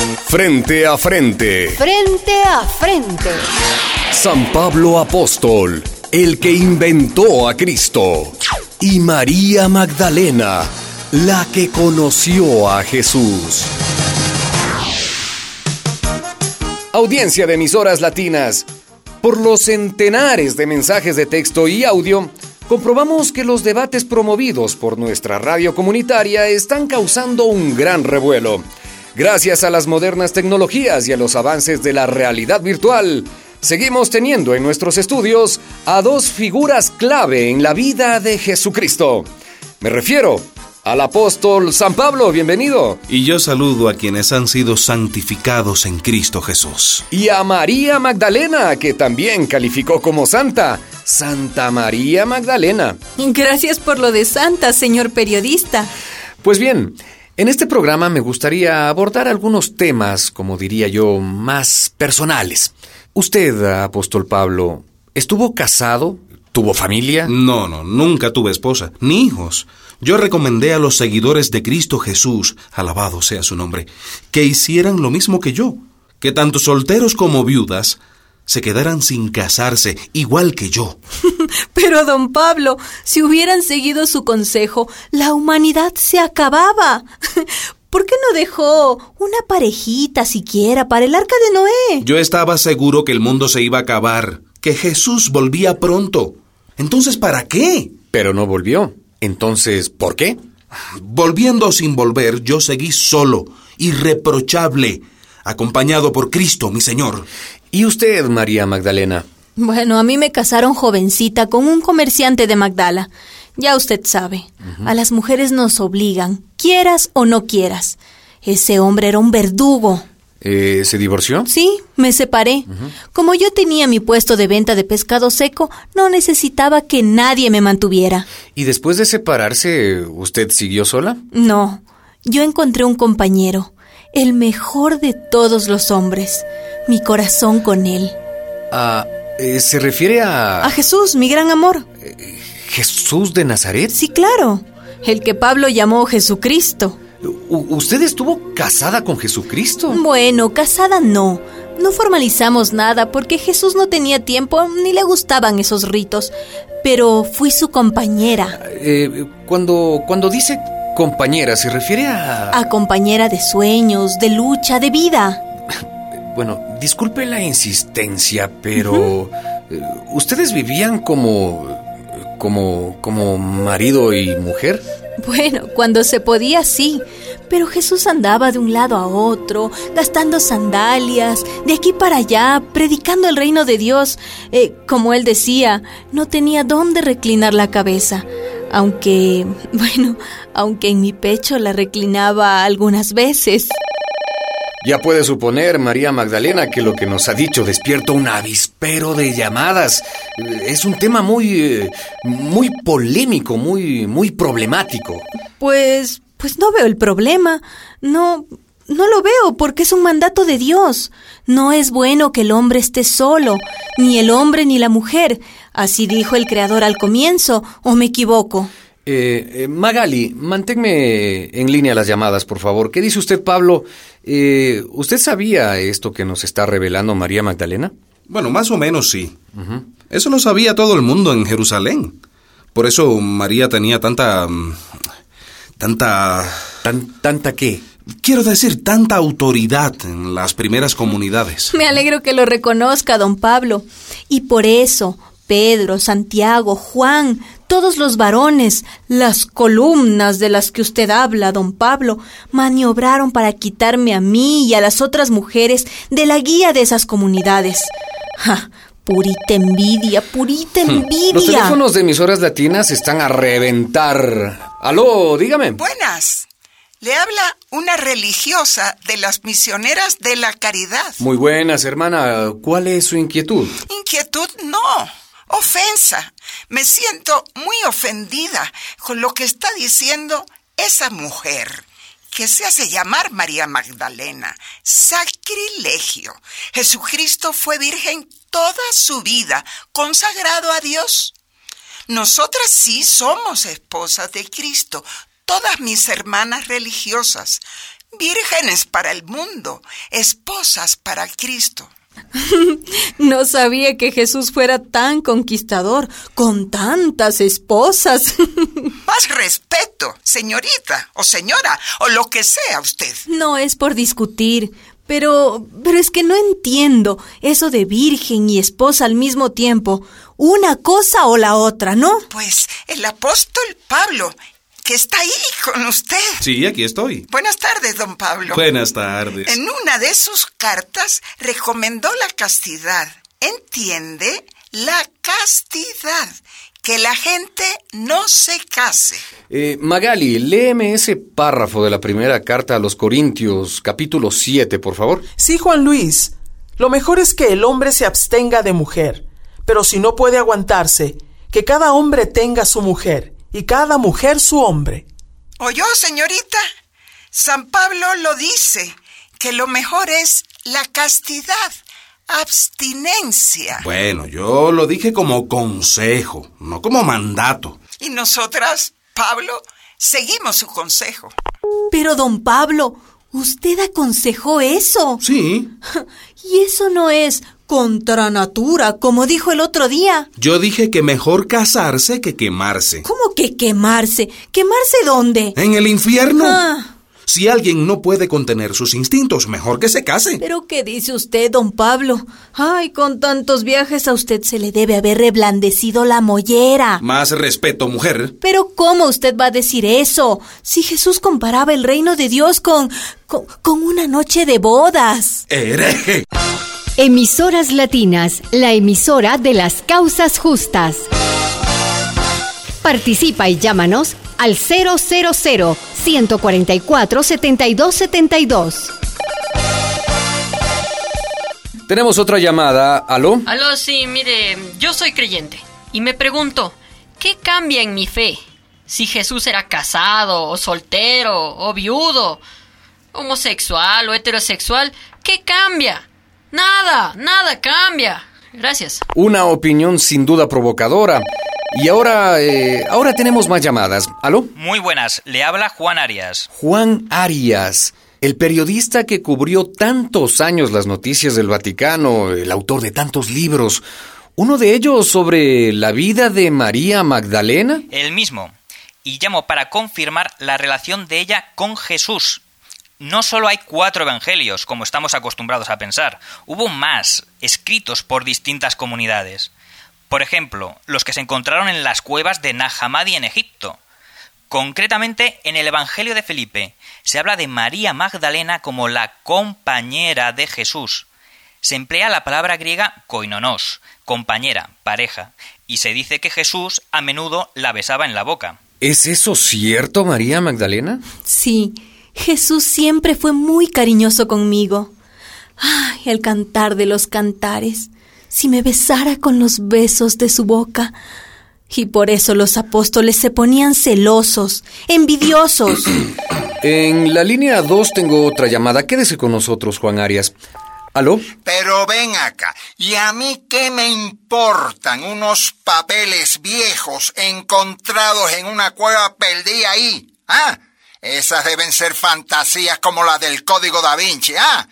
Frente a frente. Frente a frente. San Pablo Apóstol, el que inventó a Cristo. Y María Magdalena, la que conoció a Jesús. Audiencia de emisoras latinas. Por los centenares de mensajes de texto y audio, comprobamos que los debates promovidos por nuestra radio comunitaria están causando un gran revuelo. Gracias a las modernas tecnologías y a los avances de la realidad virtual, seguimos teniendo en nuestros estudios a dos figuras clave en la vida de Jesucristo. Me refiero al apóstol San Pablo, bienvenido. Y yo saludo a quienes han sido santificados en Cristo Jesús. Y a María Magdalena, que también calificó como santa. Santa María Magdalena. Gracias por lo de santa, señor periodista. Pues bien, en este programa me gustaría abordar algunos temas, como diría yo, más personales. Usted, apóstol Pablo, ¿estuvo casado? ¿Tuvo familia? No, no, nunca tuve esposa, ni hijos. Yo recomendé a los seguidores de Cristo Jesús, alabado sea su nombre, que hicieran lo mismo que yo, que tanto solteros como viudas se quedaran sin casarse, igual que yo. Pero, don Pablo, si hubieran seguido su consejo, la humanidad se acababa. ¿Por qué no dejó una parejita siquiera para el arca de Noé? Yo estaba seguro que el mundo se iba a acabar, que Jesús volvía pronto. Entonces, ¿para qué? Pero no volvió. Entonces, ¿por qué? Volviendo sin volver, yo seguí solo, irreprochable, acompañado por Cristo, mi Señor. ¿Y usted, María Magdalena? Bueno, a mí me casaron jovencita con un comerciante de Magdala. Ya usted sabe, a las mujeres nos obligan, quieras o no quieras. Ese hombre era un verdugo. Eh, ¿Se divorció? Sí, me separé. Como yo tenía mi puesto de venta de pescado seco, no necesitaba que nadie me mantuviera. ¿Y después de separarse, usted siguió sola? No, yo encontré un compañero, el mejor de todos los hombres, mi corazón con él. Ah, eh, ¿se refiere a... A Jesús, mi gran amor. ¿Jesús de Nazaret? Sí, claro, el que Pablo llamó Jesucristo. ¿Usted estuvo casada con Jesucristo? Bueno, casada no. No formalizamos nada porque Jesús no tenía tiempo ni le gustaban esos ritos. Pero fui su compañera. Eh, cuando, cuando dice compañera, ¿se refiere a... A compañera de sueños, de lucha, de vida. Bueno, disculpe la insistencia, pero... eh, ¿Ustedes vivían como... como... como marido y mujer? Bueno, cuando se podía, sí. Pero Jesús andaba de un lado a otro, gastando sandalias, de aquí para allá, predicando el reino de Dios. Eh, como él decía, no tenía dónde reclinar la cabeza. Aunque, bueno, aunque en mi pecho la reclinaba algunas veces. Ya puede suponer, María Magdalena, que lo que nos ha dicho despierta un avispero de llamadas. Es un tema muy... eh, muy polémico, muy... muy problemático. Pues, pues no veo el problema. No, no lo veo porque es un mandato de Dios. No es bueno que el hombre esté solo, ni el hombre ni la mujer. Así dijo el Creador al comienzo, ¿o me equivoco? Eh, eh, Magali, manténme en línea las llamadas, por favor. ¿Qué dice usted, Pablo? Eh, ¿Usted sabía esto que nos está revelando María Magdalena? Bueno, más o menos sí. Eso lo sabía todo el mundo en Jerusalén. Por eso María tenía tanta... mm, tanta... ¿Tan, ¿Tanta qué? Quiero decir, tanta autoridad en las primeras comunidades. Me alegro que lo reconozca, don Pablo. Y por eso, Pedro, Santiago, Juan, todos los varones, las columnas de las que usted habla, don Pablo, maniobraron para quitarme a mí y a las otras mujeres de la guía de esas comunidades. ¡Ja! Purita envidia, purita Los envidia. teléfonos de emisoras latinas están a reventar. Aló, dígame. Buenas. Le habla una religiosa de las misioneras de la caridad. Muy buenas, hermana. ¿Cuál es su inquietud? Inquietud no. Ofensa. Me siento muy ofendida con lo que está diciendo esa mujer que se hace llamar María Magdalena. Sacrilegio. Jesucristo fue virgen toda su vida, consagrado a Dios. Nosotras sí somos esposas de Cristo, todas mis hermanas religiosas, vírgenes para el mundo, esposas para Cristo. No sabía que Jesús fuera tan conquistador, con tantas esposas. Más respeto, señorita o señora, o lo que sea usted. No es por discutir, pero, pero es que no entiendo eso de virgen y esposa al mismo tiempo. Una cosa o la otra, ¿no? Pues el apóstol Pablo que está ahí con usted. Sí, aquí estoy. Buenas tardes, don Pablo. Buenas tardes. En una de sus cartas recomendó la castidad. ¿Entiende? La castidad. Que la gente no se case. Eh, Magali, léeme ese párrafo de la primera carta a los Corintios, capítulo 7, por favor. Sí, Juan Luis. Lo mejor es que el hombre se abstenga de mujer. Pero si no puede aguantarse, que cada hombre tenga su mujer y cada mujer su hombre. ¿Oyó, señorita? San Pablo lo dice, que lo mejor es la castidad, abstinencia. Bueno, yo lo dije como consejo, no como mandato. Y nosotras, Pablo, seguimos su consejo. Pero, don Pablo, ¿usted aconsejó eso? Sí. Y eso no es contra natura, como dijo el otro día. Yo dije que mejor casarse que quemarse. ¿Cómo que quemarse? ¿Quemarse dónde? ¿En el infierno? Ah. Si alguien no puede contener sus instintos, mejor que se case. ¿Pero qué dice usted, don Pablo? Ay, con tantos viajes a usted se le debe haber reblandecido la mollera. Más respeto, mujer. Pero ¿cómo usted va a decir eso? Si Jesús comparaba el reino de Dios con... con, con una noche de bodas. Hereje. Emisoras Latinas, la emisora de las causas justas. Participa y llámanos al 000 144 7272. Tenemos otra llamada. ¿Aló? Aló, sí, mire, yo soy creyente y me pregunto, ¿qué cambia en mi fe? Si Jesús era casado, o soltero, o viudo, homosexual o heterosexual, ¿qué cambia? Nada, nada cambia. Gracias. Una opinión sin duda provocadora. Y ahora, eh, ahora tenemos más llamadas. ¿Aló? Muy buenas, le habla Juan Arias. Juan Arias, el periodista que cubrió tantos años las noticias del Vaticano, el autor de tantos libros. Uno de ellos sobre la vida de María Magdalena. El mismo. Y llamo para confirmar la relación de ella con Jesús, no solo hay cuatro evangelios, como estamos acostumbrados a pensar, hubo más, escritos por distintas comunidades. Por ejemplo, los que se encontraron en las cuevas de Nahamadi en Egipto. Concretamente, en el Evangelio de Felipe se habla de María Magdalena como la compañera de Jesús. Se emplea la palabra griega koinonos, compañera, pareja, y se dice que Jesús a menudo la besaba en la boca. ¿Es eso cierto, María Magdalena? Sí, Jesús siempre fue muy cariñoso conmigo. Ay, el cantar de los cantares. Si me besara con los besos de su boca. Y por eso los apóstoles se ponían celosos, envidiosos. En la línea 2 tengo otra llamada. Quédese con nosotros, Juan Arias. ¿Aló? Pero ven acá, ¿y a mí qué me importan unos papeles viejos encontrados en una cueva perdida ahí? ¿Ah? Esas deben ser fantasías como las del Código da Vinci. Ah,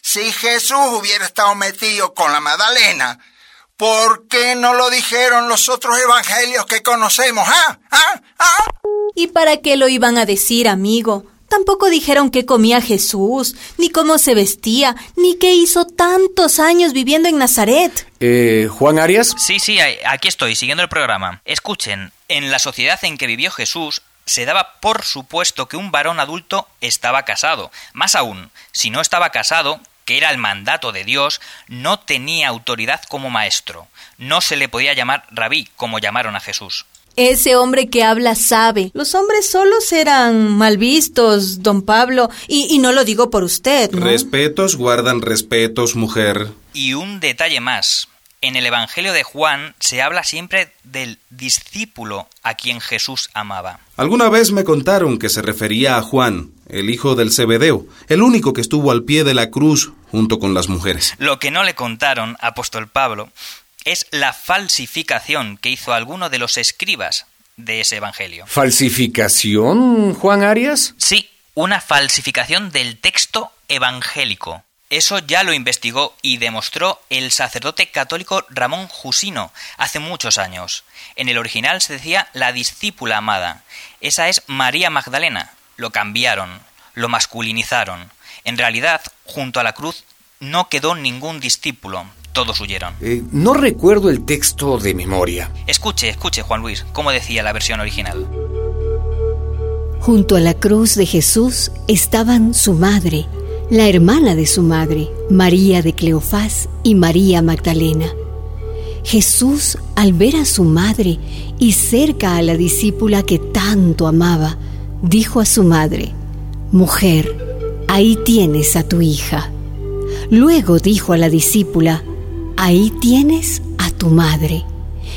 si Jesús hubiera estado metido con la Magdalena, ¿por qué no lo dijeron los otros evangelios que conocemos? Ah, ah, ah. ¿Y para qué lo iban a decir, amigo? Tampoco dijeron qué comía Jesús, ni cómo se vestía, ni qué hizo tantos años viviendo en Nazaret. Eh, Juan Arias. Sí, sí, aquí estoy, siguiendo el programa. Escuchen, en la sociedad en que vivió Jesús, se daba por supuesto que un varón adulto estaba casado. Más aún, si no estaba casado, que era el mandato de Dios, no tenía autoridad como maestro. No se le podía llamar rabí, como llamaron a Jesús. Ese hombre que habla sabe. Los hombres solos eran mal vistos, don Pablo, y, y no lo digo por usted. ¿no? Respetos guardan respetos, mujer. Y un detalle más. En el Evangelio de Juan se habla siempre del discípulo a quien Jesús amaba. Alguna vez me contaron que se refería a Juan, el hijo del Zebedeo, el único que estuvo al pie de la cruz junto con las mujeres. Lo que no le contaron, apóstol Pablo, es la falsificación que hizo alguno de los escribas de ese Evangelio. ¿Falsificación, Juan Arias? Sí, una falsificación del texto evangélico. Eso ya lo investigó y demostró el sacerdote católico Ramón Jusino hace muchos años. En el original se decía la discípula amada. Esa es María Magdalena. Lo cambiaron, lo masculinizaron. En realidad, junto a la cruz no quedó ningún discípulo, todos huyeron. Eh, no recuerdo el texto de memoria. Escuche, escuche, Juan Luis, cómo decía la versión original. Junto a la cruz de Jesús estaban su madre, la hermana de su madre, María de Cleofás y María Magdalena. Jesús, al ver a su madre y cerca a la discípula que tanto amaba, dijo a su madre, Mujer, ahí tienes a tu hija. Luego dijo a la discípula, Ahí tienes a tu madre.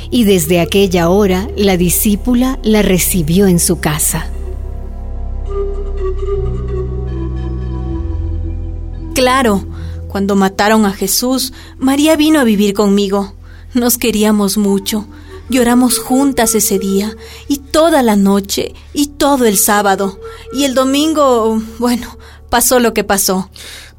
Y desde aquella hora la discípula la recibió en su casa. Claro, cuando mataron a Jesús, María vino a vivir conmigo. Nos queríamos mucho. Lloramos juntas ese día, y toda la noche, y todo el sábado. Y el domingo, bueno, pasó lo que pasó.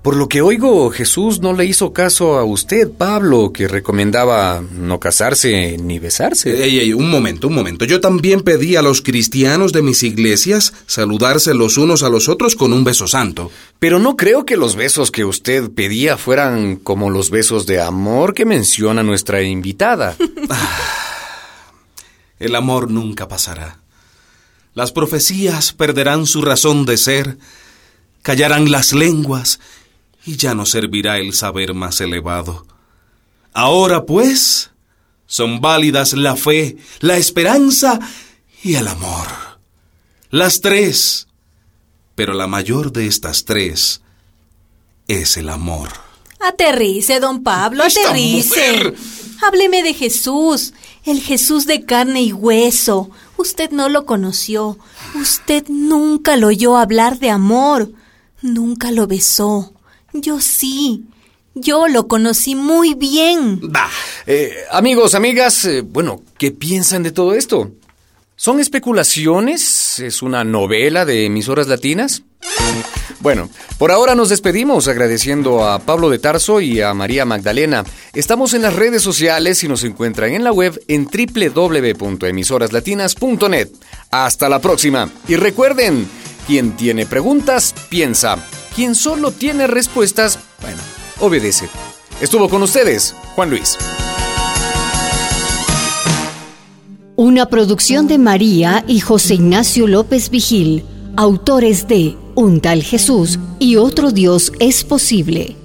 Por lo que oigo, Jesús no le hizo caso a usted, Pablo, que recomendaba no casarse ni besarse. Ey, ey, un momento, un momento. Yo también pedí a los cristianos de mis iglesias saludarse los unos a los otros con un beso santo. Pero no creo que los besos que usted pedía fueran como los besos de amor que menciona nuestra invitada. El amor nunca pasará. Las profecías perderán su razón de ser, callarán las lenguas y ya no servirá el saber más elevado. Ahora, pues, son válidas la fe, la esperanza y el amor. Las tres. Pero la mayor de estas tres es el amor. Aterrice, don Pablo, aterrice. Hábleme de Jesús, el Jesús de carne y hueso. Usted no lo conoció. Usted nunca lo oyó hablar de amor. Nunca lo besó. Yo sí. Yo lo conocí muy bien. Bah. Eh, amigos, amigas, eh, bueno, ¿qué piensan de todo esto? ¿Son especulaciones? ¿Es una novela de emisoras latinas? Bueno, por ahora nos despedimos agradeciendo a Pablo de Tarso y a María Magdalena. Estamos en las redes sociales y nos encuentran en la web en www.emisoraslatinas.net. Hasta la próxima. Y recuerden, quien tiene preguntas, piensa. Quien solo tiene respuestas, bueno, obedece. Estuvo con ustedes, Juan Luis. Una producción de María y José Ignacio López Vigil, autores de Un tal Jesús y otro Dios es posible.